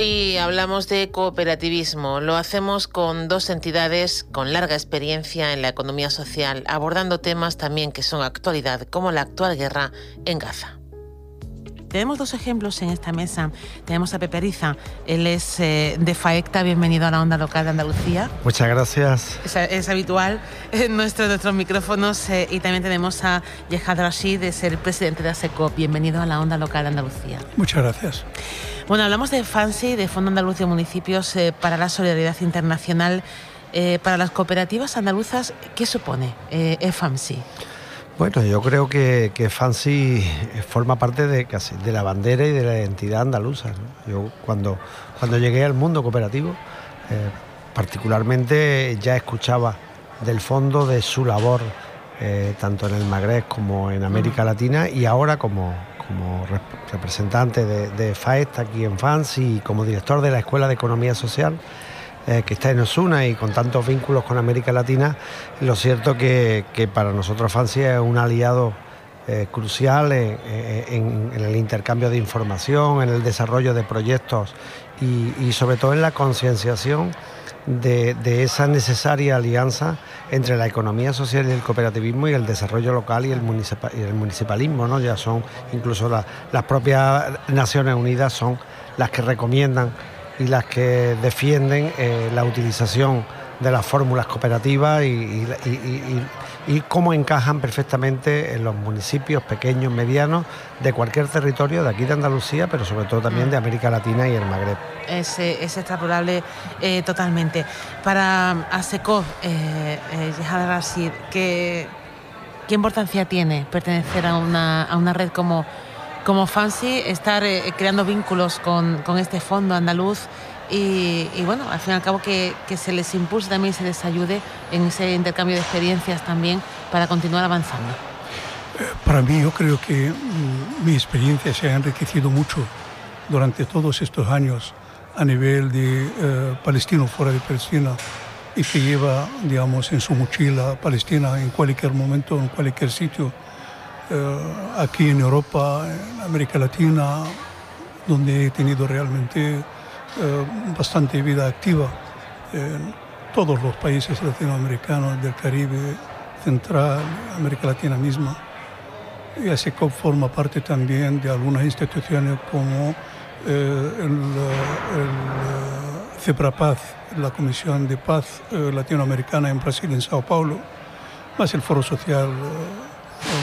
Hoy hablamos de cooperativismo. Lo hacemos con dos entidades con larga experiencia en la economía social, abordando temas también que son actualidad, como la actual guerra en Gaza. Tenemos dos ejemplos en esta mesa. Tenemos a Pepe Riza, él es eh, de FAECTA, bienvenido a la onda local de Andalucía. Muchas gracias. Es, habitual en nuestros micrófonos. Eh, y también tenemos a Yehad Rashid, es el presidente de ASECOP, bienvenido a la onda local de Andalucía. Muchas gracias. Bueno, hablamos de FANSI, de Fondo Andaluz de Municipios eh, para la Solidaridad Internacional. para las cooperativas andaluzas, ¿qué supone FAMSI? Bueno, yo creo que, que Fancy forma parte de casi de la bandera y de la identidad andaluza. Yo cuando, cuando llegué al mundo cooperativo, eh, particularmente ya escuchaba del fondo de su labor, eh, tanto en el Magreb como en América Latina, y ahora como, como representante de, de aquí en Fancy y como director de la Escuela de Economía Social. Eh, que está en Osuna y con tantos vínculos con América Latina, lo cierto que, que para nosotros Francia es un aliado eh, crucial en, el intercambio de información, en el desarrollo de proyectos y, sobre todo en la concienciación de, esa necesaria alianza entre la economía social y el cooperativismo y el desarrollo local y el, municipalismo. ¿no? Ya son incluso las propias Naciones Unidas son las que recomiendan y las que defienden eh, la utilización de las fórmulas cooperativas y, cómo encajan perfectamente en los municipios pequeños, medianos, de cualquier territorio de aquí de Andalucía, pero sobre todo también de América Latina y el Magreb. Es, es extrapolable eh, totalmente. Para ASECO, eh, eh ¿qué, ¿qué importancia tiene pertenecer a una, a una red como como Fancy estar eh, creando vínculos con, este fondo andaluz y, bueno, al fin y al cabo que, se les impulse también y se les ayude en ese intercambio de experiencias también para continuar avanzando. Eh, para mí yo creo que mm, mi experiencia se ha enriquecido mucho durante todos estos años a nivel de eh, palestino fuera de Palestina y que lleva, digamos, en su mochila Palestina en cualquier momento, en cualquier sitio eh, aquí en Europa, en América Latina, donde he tenido realmente bastante vida activa en todos los países latinoamericanos del Caribe, Central, América Latina misma. Y ASECOP forma parte también de algunas instituciones como eh, el, el Paz, la Comisión de Paz Latinoamericana en Brasil, en Sao Paulo, más el Foro Social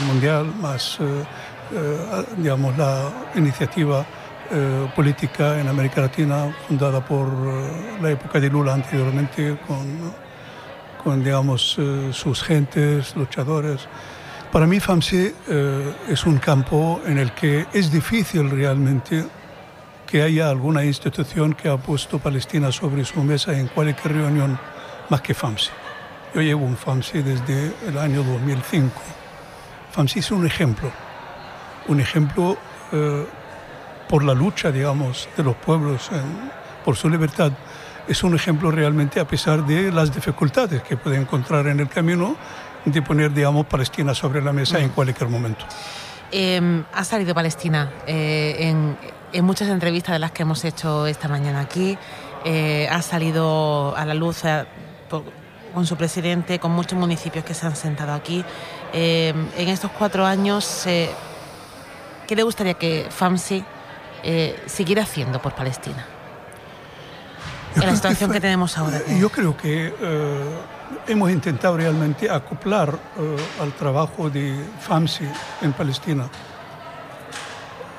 mundial, más eh, eh, digamos, la iniciativa eh, política en América Latina fundada por la época de Lula anteriormente con, con digamos, sus gentes, luchadores. Para mí FAMSE es un campo en el que es difícil realmente que haya alguna institución que ha puesto Palestina sobre su mesa en cualquier reunión más que FAMSE. Yo llevo un FAMSE desde el año 2005 FAMSI es un ejemplo, un ejemplo eh, por la lucha, digamos, de los pueblos por su libertad. Es un ejemplo realmente a pesar de las dificultades que puede encontrar en el camino de poner, digamos, Palestina sobre la mesa en cualquier momento. Em, ha salido Palestina eh, en, en, muchas entrevistas de las que hemos hecho esta mañana aquí. Eh, ha salido a la luz con su presidente, con muchos municipios que se han sentado aquí. Eh, en estos cuatro años, eh, ¿qué le gustaría que FAMSI eh, siguiera haciendo por Palestina? en la situación que, tenemos ahora. Yo creo que hemos intentado realmente acoplar al trabajo de FAMSI en Palestina.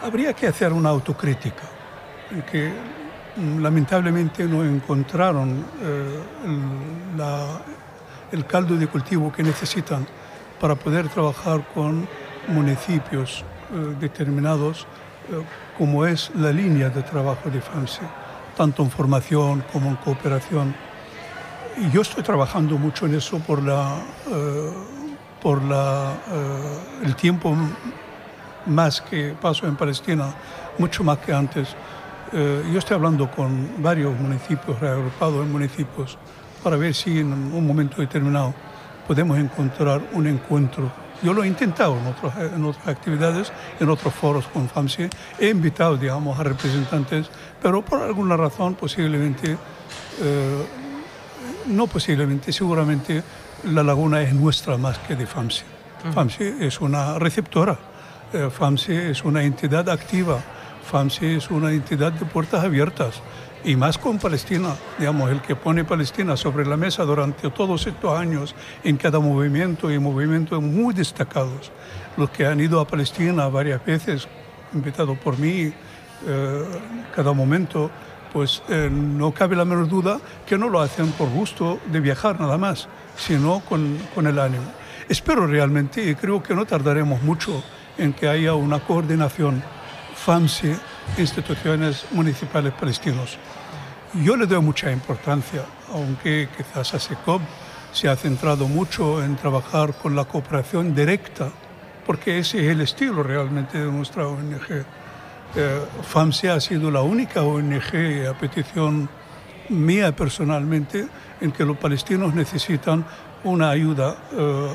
Habría que hacer una autocrítica, que lamentablemente no encontraron el caldo de cultivo que necesitan para poder trabajar con municipios eh, determinados, eh, como es la línea de trabajo de FAMSE, tanto en formación como en cooperación. Y yo estoy trabajando mucho en eso por, la, eh, por la, el tiempo más que paso en Palestina, mucho más que antes. Eh, yo estoy hablando con varios municipios, reagrupados en municipios, para ver si en un momento determinado podemos encontrar un encuentro. Yo lo he intentado en, otros, en otras actividades, en otros foros con FAMSI. He invitado, digamos, a representantes, pero por alguna razón posiblemente, eh, no posiblemente, seguramente la laguna es nuestra más que de FAMSI. FAMSI es una receptora, eh, FAMSI es una entidad activa, FAMSI es una entidad de puertas abiertas y más con Palestina, digamos, el que pone Palestina sobre la mesa durante todos estos años en cada movimiento y movimientos muy destacados. Los que han ido a Palestina varias veces, invitados por mí, eh, cada momento, pues eh, no cabe la menor duda que no lo hacen por gusto de viajar nada más, sino con, con el ánimo. Espero realmente, y creo que no tardaremos mucho en que haya una coordinación FAMSI, instituciones municipales palestinos. Yo le doy mucha importancia, aunque quizás a SECOP se ha centrado mucho en trabajar con la cooperación directa, porque ese es el estilo realmente de nuestra ONG. Eh, FAMSI ha sido la única ONG a petición mía personalmente en que los palestinos necesitan una ayuda eh,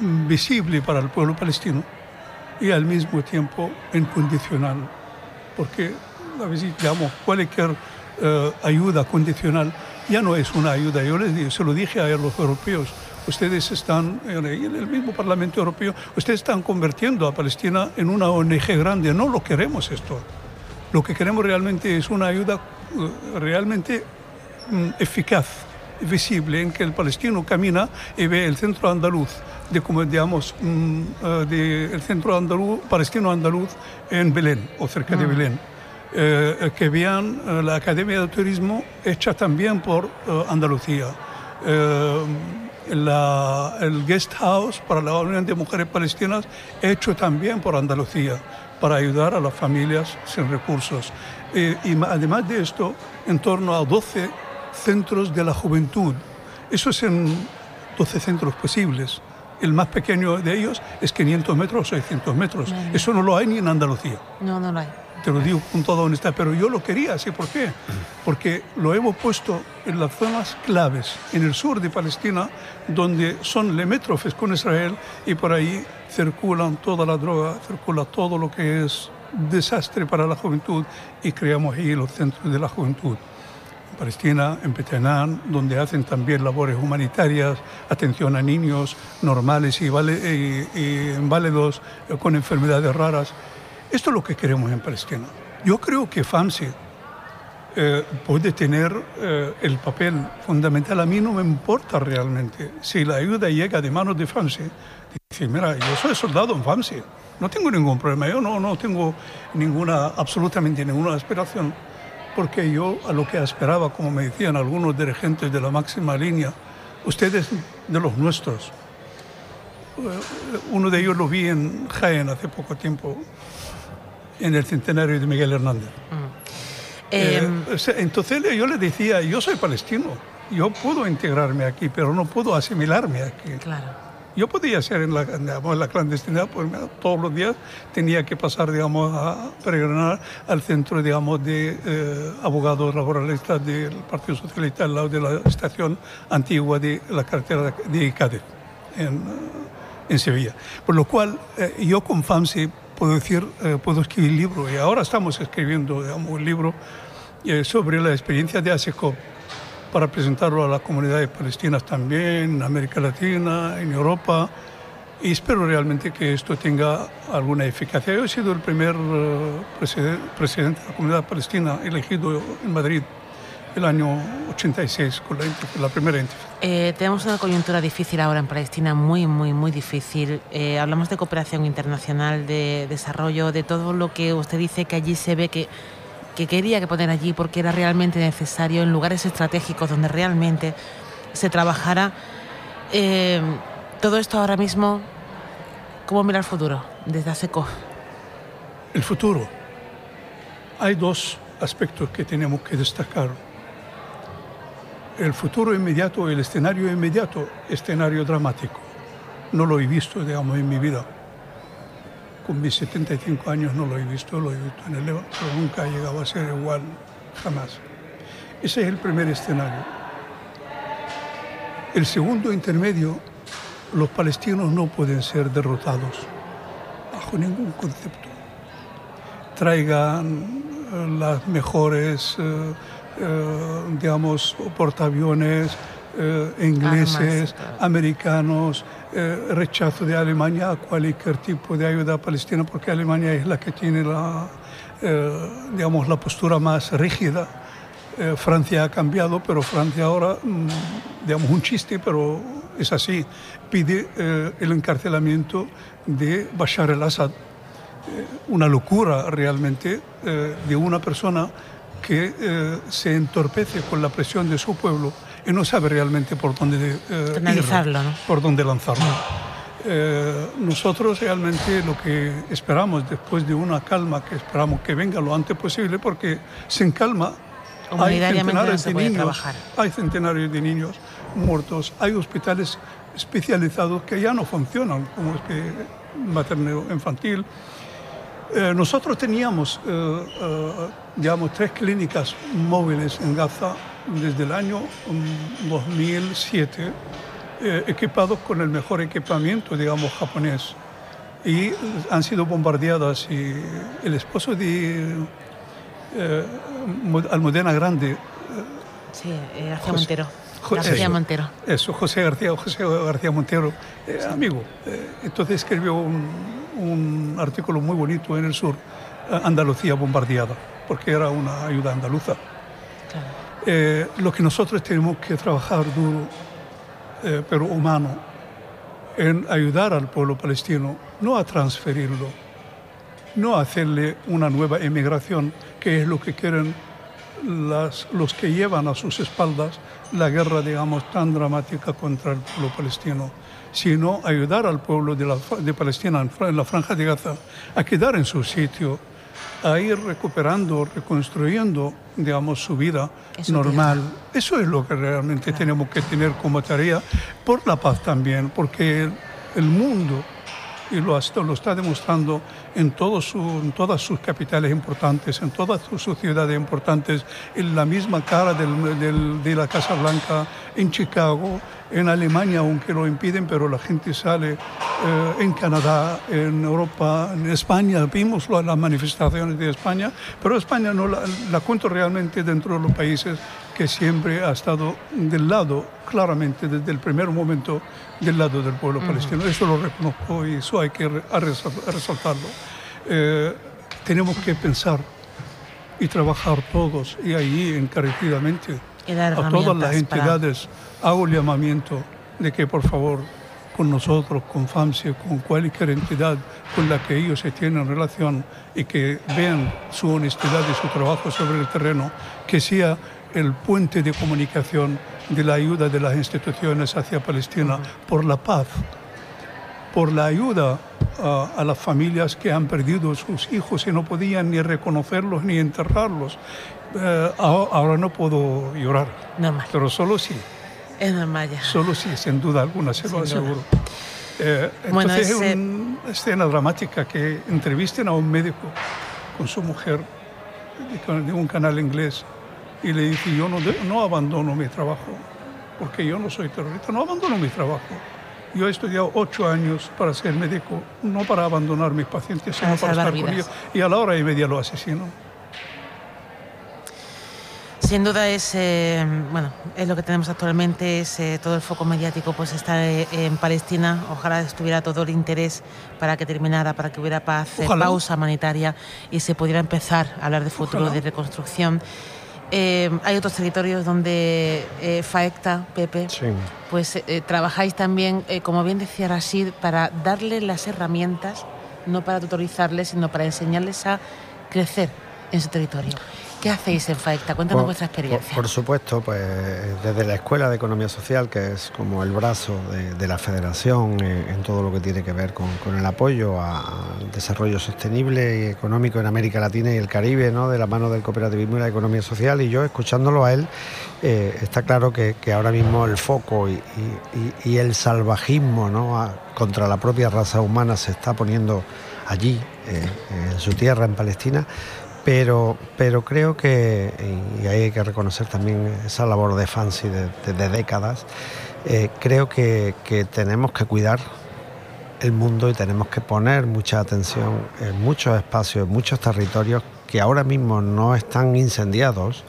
visible para el pueblo palestino y al mismo tiempo incondicional, porque digamos, cualquier eh, ayuda condicional ya no es una ayuda. Yo les se lo dije a los europeos, ustedes están, en el mismo Parlamento Europeo, ustedes están convirtiendo a Palestina en una ONG grande. No lo queremos esto. Lo que queremos realmente es una ayuda eh, realmente mm, eficaz, visible, en que el palestino camina y ve el centro andaluz, de como digamos, mm, eh, de el centro andaluz, palestino andaluz en Belén o cerca de mm. Belén. Eh, que vean la Academia de Turismo hecha también por Andalucía el guest house para la Unión de Mujeres Palestinas hecho también por Andalucía para ayudar a las familias sin recursos. Eh, y además de esto, en torno a 12 centros de la juventud. Eso es en 12 centros posibles. El más pequeño de ellos es 500 metros o 600 metros. Eso no lo hay ni en Andalucía. No, no lo hay te lo digo con toda honestidad, pero yo lo quería así. ¿Por qué? Porque lo hemos puesto en las zonas claves, en el sur de Palestina, donde son limítrofes con Israel y por ahí circulan toda la droga, circula todo lo que es desastre para la juventud y creamos ahí los centros de la juventud. Palestina, en Petenán, donde hacen también labores humanitarias, atención a niños normales y, y inválidos con enfermedades raras. Esto es lo que queremos en Palestina. Yo creo que FAMSI eh, puede tener eh, el papel fundamental. A mí no me importa realmente si la ayuda llega de manos de FAMSI. Dice, mira, yo soy soldado en FAMSI, no tengo ningún problema, yo no, no tengo ninguna, absolutamente ninguna aspiración, porque yo a lo que esperaba, como me decían algunos dirigentes de la máxima línea, ustedes de los nuestros. Eh, uno de ellos lo vi en Jaén hace poco tiempo, en el centenario de Miguel Hernández. Mm. Eh, eh, entonces yo le decía, yo soy palestino, yo puedo integrarme aquí, pero no puedo asimilarme aquí. Claro. Yo podía ser en la, en la clandestinidad, pues todos los días tenía que pasar, digamos, a peregrinar al centro, digamos, de eh, abogados laboralistas del Partido Socialista al lado de la estación antigua de la carretera de Cádiz, en, en Sevilla. Por lo cual, yo con FAMSI puedo decir, eh, puedo escribir libro y ahora estamos escribiendo digamos, un libro eh, sobre la experiencia de ASECOP para presentarlo a las comunidades palestinas también, en América Latina, en Europa. Y espero realmente que esto tenga alguna eficacia. Yo he sido el primer uh, presidente de la comunidad palestina elegido en Madrid el año 86 con la, la primera eh, tenemos una coyuntura difícil ahora en Palestina, muy, muy, muy difícil. Eh, hablamos de cooperación internacional, de desarrollo, de todo lo que usted dice que allí se ve que, que quería que poner allí porque era realmente necesario en lugares estratégicos donde realmente se trabajara. Eh, todo esto ahora mismo, ¿cómo mira el futuro desde ASECO? El futuro. Hay dos aspectos que tenemos que destacar el futuro inmediato, el escenario inmediato, escenario dramático. No lo he visto, digamos, en mi vida. Con mis 75 años no lo he visto, lo he visto en el Líbano, pero nunca ha llegado a ser igual, jamás. Ese es el primer escenario. El segundo intermedio, los palestinos no pueden ser derrotados bajo ningún concepto. Traigan eh, las mejores, eh, eh, digamos, portaaviones ingleses, americanos, rechazo de Alemania a cualquier tipo de ayuda a Palestina, porque Alemania es la que tiene la, digamos, la postura más rígida. Eh, Francia ha cambiado, pero Francia ahora, mm, digamos un chiste, pero es así, pide eh, el encarcelamiento de Bashar al-Assad. Eh, una locura realmente de una persona que se entorpece con la presión de su pueblo y no sabe realmente por dónde, por dónde lanzarlo. nosotros realmente lo que esperamos después de una calma, que esperamos que venga lo antes posible, porque sin calma hay centenares de niños, Hay centenares de niños muertos, hay hospitales especializados que ya no funcionan, como es que materno infantil. Eh, nosotros teníamos, eh, eh, digamos, tres clínicas móviles en Gaza desde el año 2007, mm, equipados con el mejor equipamiento, digamos, japonés. Y han sido bombardeadas y el esposo de eh, Almudena Grande. Sí, eh, García Montero. García Montero. Eso, José García, José García Montero, eh, amigo. entonces escribió un, artículo muy bonito en el sur, Andalucía bombardeada, porque era una ayuda andaluza. Lo que nosotros tenemos que trabajar duro, pero humano, en ayudar al pueblo palestino, no a transferirlo, no a hacerle una nueva emigración, que es lo que quieren los que llevan a sus espaldas la guerra, digamos, tan dramática contra el pueblo palestino, sino ayudar al pueblo de, de Palestina en la franja de Gaza a quedar en su sitio, a ir recuperando, reconstruyendo, digamos, su vida normal. Eso es lo que realmente tenemos que tener como tarea por la paz también, porque el mundo y lo, está demostrando en, en, todas sus capitales importantes, en todas sus ciudades importantes, en la misma cara de la Casa Blanca, en Chicago, en Alemania, aunque lo impiden, pero la gente sale, eh, en Canadá, en Europa, en España, vimos las manifestaciones de España, pero España no la, la cuento realmente dentro de los países que siempre ha estado del lado, claramente desde el primer momento, del lado del pueblo palestino. Eso lo reconozco y eso hay que resaltarlo. Eh, tenemos que pensar y trabajar todos y ahí encarecidamente a todas las entidades hago el llamamiento de que por favor con nosotros, con FAMSE, con cualquier entidad con la que ellos se tienen relación y que vean su honestidad y su trabajo sobre el terreno, que sea el puente de comunicación de la ayuda de las instituciones hacia Palestina por la paz, por la ayuda a, las familias que han perdido sus hijos y no podían ni reconocerlos ni enterrarlos. Eh, ahora no puedo llorar, pero solo sí. Es normal ya. Solo sí, sin duda alguna, se lo aseguro. Eh, entonces es una escena dramática que entrevisten a un médico con su mujer de un canal inglés y le dije, yo no, no abandono mi trabajo, porque yo no soy terrorista, no abandono mi trabajo. Yo he estudiado ocho años para ser médico, no para abandonar mis pacientes, sino para, estar con ellos. Y a la hora y media lo asesino. Sin duda es, eh, bueno, es lo que tenemos actualmente, es eh, todo el foco mediático pues está eh, en Palestina. Ojalá estuviera todo el interés para que terminara, para que hubiera paz, pausa humanitaria y se pudiera empezar a hablar de futuro, de reconstrucción. Hay otros territorios donde FAECTA, Pepe, pues trabajáis también, como bien decía Rashid, para darle las herramientas, no para tutorizarles, sino para enseñarles a crecer en su territorio. ¿Qué hacéis en FAECTA? Cuéntanos vuestra experiencia. Por, supuesto, pues desde la Escuela de Economía Social, que es como el brazo de, la Federación en, todo lo que tiene que ver con, el apoyo al desarrollo sostenible y económico en América Latina y el Caribe, ¿no? de la mano del cooperativismo y la economía social. Y yo, escuchándolo a él, eh, está claro que, ahora mismo el foco y, el salvajismo ¿no? contra la propia raza humana se está poniendo allí, en su tierra, en Palestina, pero, pero creo que, y ahí hay que reconocer también esa labor de Fancy de, décadas, eh, creo que, tenemos que cuidar el mundo y tenemos que poner mucha atención en muchos espacios, en muchos territorios que ahora mismo no están incendiados,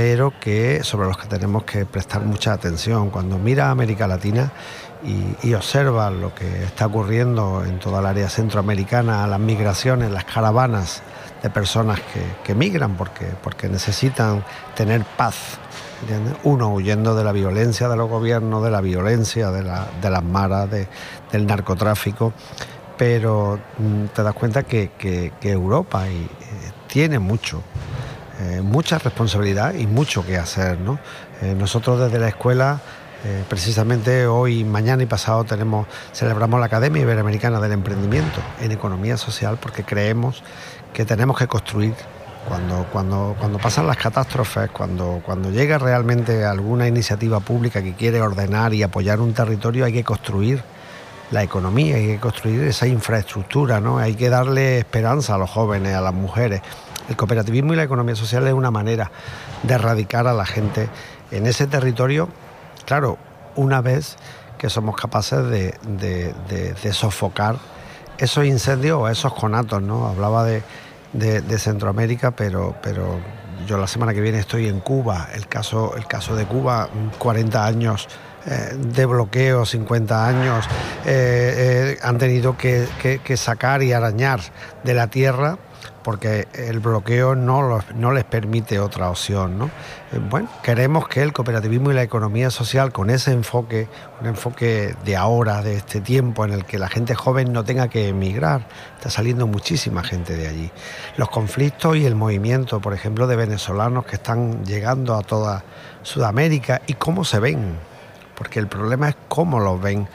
pero que sobre los que tenemos que prestar mucha atención. Cuando mira a América Latina y, observa lo que está ocurriendo en toda el área centroamericana, las migraciones, las caravanas, de personas que, migran porque, necesitan tener paz. Uno huyendo de la violencia de los gobiernos, de la violencia de, las maras, del narcotráfico, pero mm, te das cuenta que, Europa eh, tiene mucho, eh, mucha responsabilidad y mucho que hacer. ¿no? Eh, nosotros desde la escuela precisamente hoy, mañana y pasado tenemos, celebramos la Academia Iberoamericana del Emprendimiento en Economía Social porque creemos que tenemos que construir. Cuando, cuando, cuando pasan las catástrofes, cuando, cuando llega realmente alguna iniciativa pública que quiere ordenar y apoyar un territorio, hay que construir la economía, hay que construir esa infraestructura, ¿no? Hay que darle esperanza a los jóvenes, a las mujeres. El cooperativismo y la economía social es una manera de erradicar a la gente en ese territorio, claro, una vez que somos capaces de, sofocar esos incendios o esos conatos, ¿no? Hablaba de, Centroamérica, pero, pero yo la semana que viene estoy en Cuba. El caso, el caso de Cuba, 40 años eh, de bloqueo, 50 años, eh, eh, han tenido que, sacar y arañar de la tierra porque el bloqueo no, no les permite otra opción. Eh, bueno, queremos que el cooperativismo y la economía social, con ese enfoque, un enfoque de ahora, de este tiempo en el que la gente joven no tenga que emigrar, está saliendo muchísima gente de allí. Los conflictos y el movimiento, por ejemplo, de venezolanos que están llegando a toda Sudamérica y cómo se ven, porque el problema es cómo los ven.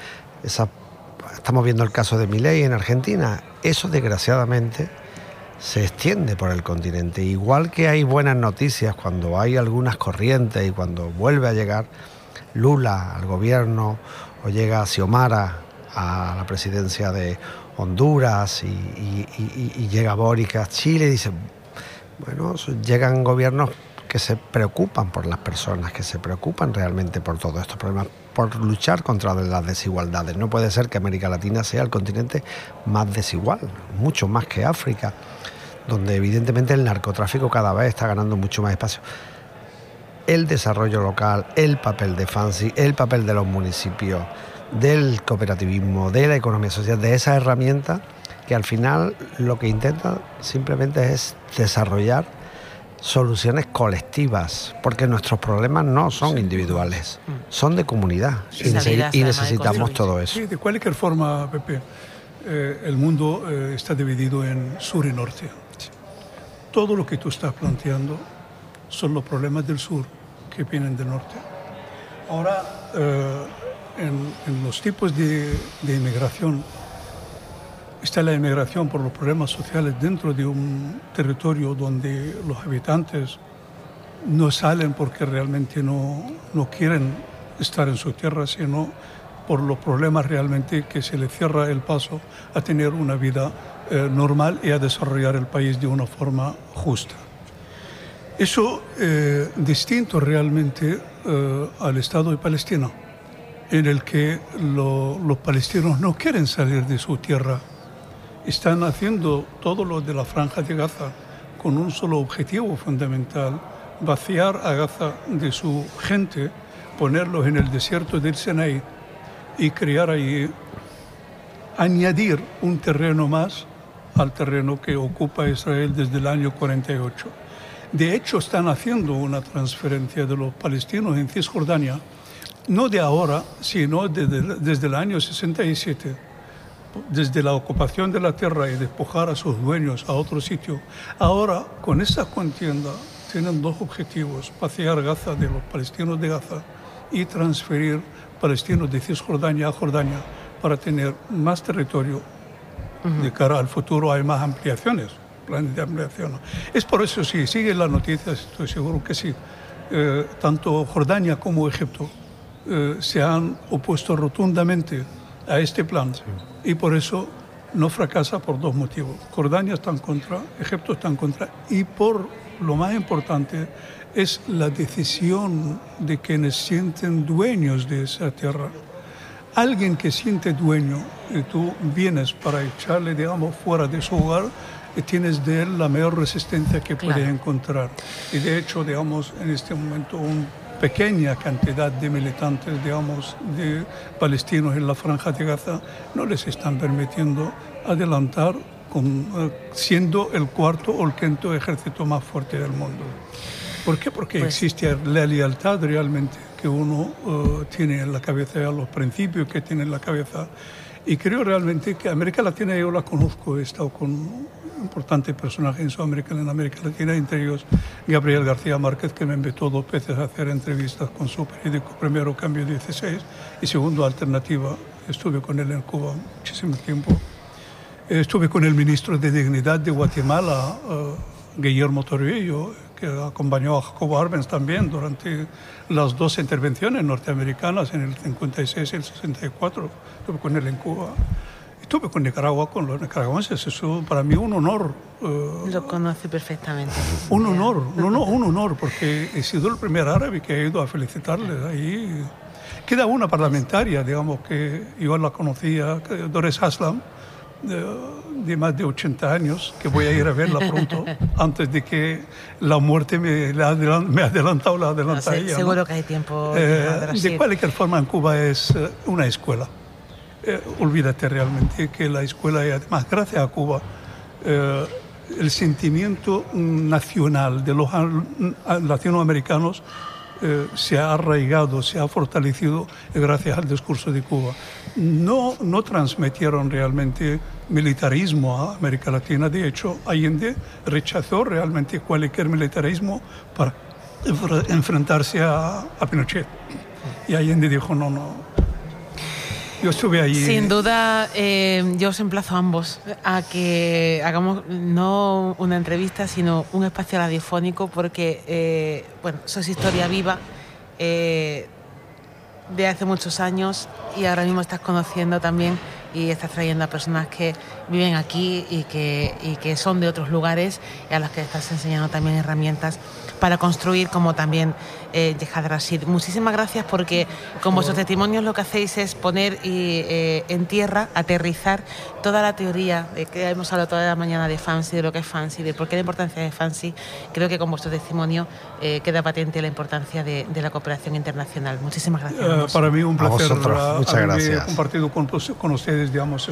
estamos viendo el caso de Milei en Argentina. Eso, desgraciadamente, se extiende por el continente. Igual que hay buenas noticias cuando hay algunas corrientes y cuando vuelve a llegar Lula al gobierno o llega Xiomara a la presidencia de Honduras y, llega Boric a Chile y dice, bueno, llegan gobiernos que se preocupan por las personas, que se preocupan realmente por todos estos problemas, por luchar contra las desigualdades. No puede ser que América Latina sea el continente más desigual, mucho más que África donde evidentemente el narcotráfico cada vez está ganando mucho más espacio. El desarrollo local, el papel de Fancy, el papel de los municipios, del cooperativismo, de la economía social, de esa herramienta que al final lo que intenta simplemente es desarrollar soluciones colectivas, porque nuestros problemas no son individuales, mm. son de comunidad y, necesitamos todo eso. de cualquier forma, Pepe, eh, el mundo eh, está dividido en sur y norte todo lo que tú estás planteando son los problemas del sur que vienen del norte. Ahora, eh, en, los tipos de, inmigración, está la inmigración por los problemas sociales dentro de un territorio donde los habitantes no salen porque realmente no, no quieren estar en su tierra, sino por los problemas realmente que se les cierra el paso a tener una vida eh, normal y a desarrollar el país de una forma justa. Eso eh, distinto realmente eh, al Estado de Palestina, en el que los palestinos no quieren salir de su tierra. Están haciendo todo lo de la franja de Gaza con un solo objetivo fundamental, vaciar a Gaza de su gente, ponerlos en el desierto del Sinai y crear allí, añadir un terreno más al terreno que ocupa Israel desde el año 48. De hecho, están haciendo una transferencia de los palestinos en Cisjordania, no de ahora, sino desde, desde el año 67, desde la ocupación de la tierra y despojar a sus dueños a otro sitio. Ahora, con esta contienda, tienen dos objetivos, pasear Gaza de los palestinos de Gaza y transferir palestinos de Cisjordania a Jordania para tener más territorio de cara al futuro hay más ampliaciones, planes de ampliación. Es por eso, si siguen las noticias, estoy seguro que sí, eh, tanto Jordania como Egipto eh, se han opuesto rotundamente a este plan y por eso no fracasa por dos motivos. Jordania está en contra, Egipto está en contra y por lo más importante es la decisión de quienes sienten dueños de esa tierra. Alguien que siente dueño y tú vienes para echarle, digamos, fuera de su hogar, y tienes de él la mayor resistencia que puedes encontrar. Y de hecho, digamos, en este momento una pequeña cantidad de militantes, digamos, de palestinos en la franja de Gaza no les están permitiendo adelantar con, eh, siendo el cuarto o el quinto ejército más fuerte del mundo. ¿Por qué? Porque pues existe la lealtad realmente que uno eh, tiene en la cabeza, los principios que tiene en la cabeza. Y creo realmente que América Latina yo la conozco, he estado con importantes personajes en Sudamérica, en América Latina, entre ellos Gabriel García Márquez, que me invitó dos veces a hacer entrevistas con su periódico, primero Cambio 16 y segundo Alternativa. Estuve con él en Cuba muchísimo tiempo. Estuve con el ministro de Dignidad de Guatemala, uh, Guillermo Torrillo, que acompañó a Jacobo Arbenz también durante las dos intervenciones norteamericanas en el 56 y el 64. Estuve con él en Cuba. Estuve con Nicaragua, con los nicaragüenses. Eso para mí un honor. Uh, Lo conoce perfectamente. Un honor, no, no, un honor, porque he sido el primer árabe que ha ido a felicitarles ahí. Queda una parlamentaria, digamos, que yo la conocía, Doris Haslam, de, más de 80 años, que voy a ir a verla pronto, antes de que la muerte me, me ha adelantado, la adelanta ella. Seguro que hay tiempo. Eh, de cualquier forma, en Cuba es eh, una escuela. Eh, olvídate realmente que la escuela, y además, gracias a Cuba, el sentimiento nacional de los latinoamericanos eh, se ha arraigado, se ha fortalecido gracias al discurso de Cuba. No, no transmitieron realmente militarismo a América Latina. De hecho, Allende rechazó realmente cualquier militarismo para enfrentarse a, a Pinochet. Y Allende dijo, no, no, yo estuve allí. Sin duda, eh, yo os emplazo a ambos a que hagamos no una entrevista, sino un espacio radiofónico, porque, eh, bueno, sois historia viva eh, de hace muchos años y ahora mismo estás conociendo también y estás trayendo a personas que viven aquí y que, y que son de otros lugares y a las que estás enseñando también herramientas para construir como también eh, Rashid. Muchísimas gracias porque con vuestros testimonios lo que hacéis es poner eh, en tierra, aterrizar toda la teoría de que hemos hablado toda la mañana de Fancy, de lo que es Fancy, de por qué la importancia de Fancy. Creo que con vuestro testimonio eh, queda patente la importancia de, la cooperación internacional. Muchísimas gracias. Eh, para mí un placer Muchas gracias. compartido con, con ustedes digamos,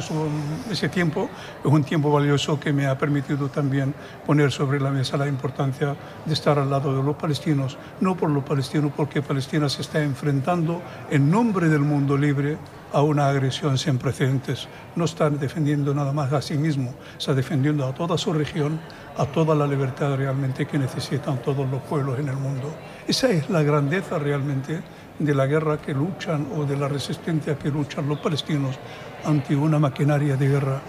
ese tiempo. Es un tiempo valioso que me ha permitido también poner sobre la mesa la importancia de estar al lado de los palestinos, no por los palestinos, porque Palestina se está enfrentando en nombre del mundo libre a una agresión sin precedentes. No está defendiendo nada más a sí mismo, está defendiendo a toda su región, a toda la libertad realmente que necesitan todos los pueblos en el mundo. Esa es la grandeza realmente de la guerra que luchan o de la resistencia que luchan los palestinos ante una maquinaria de guerra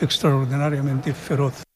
extraordinariamente feroz.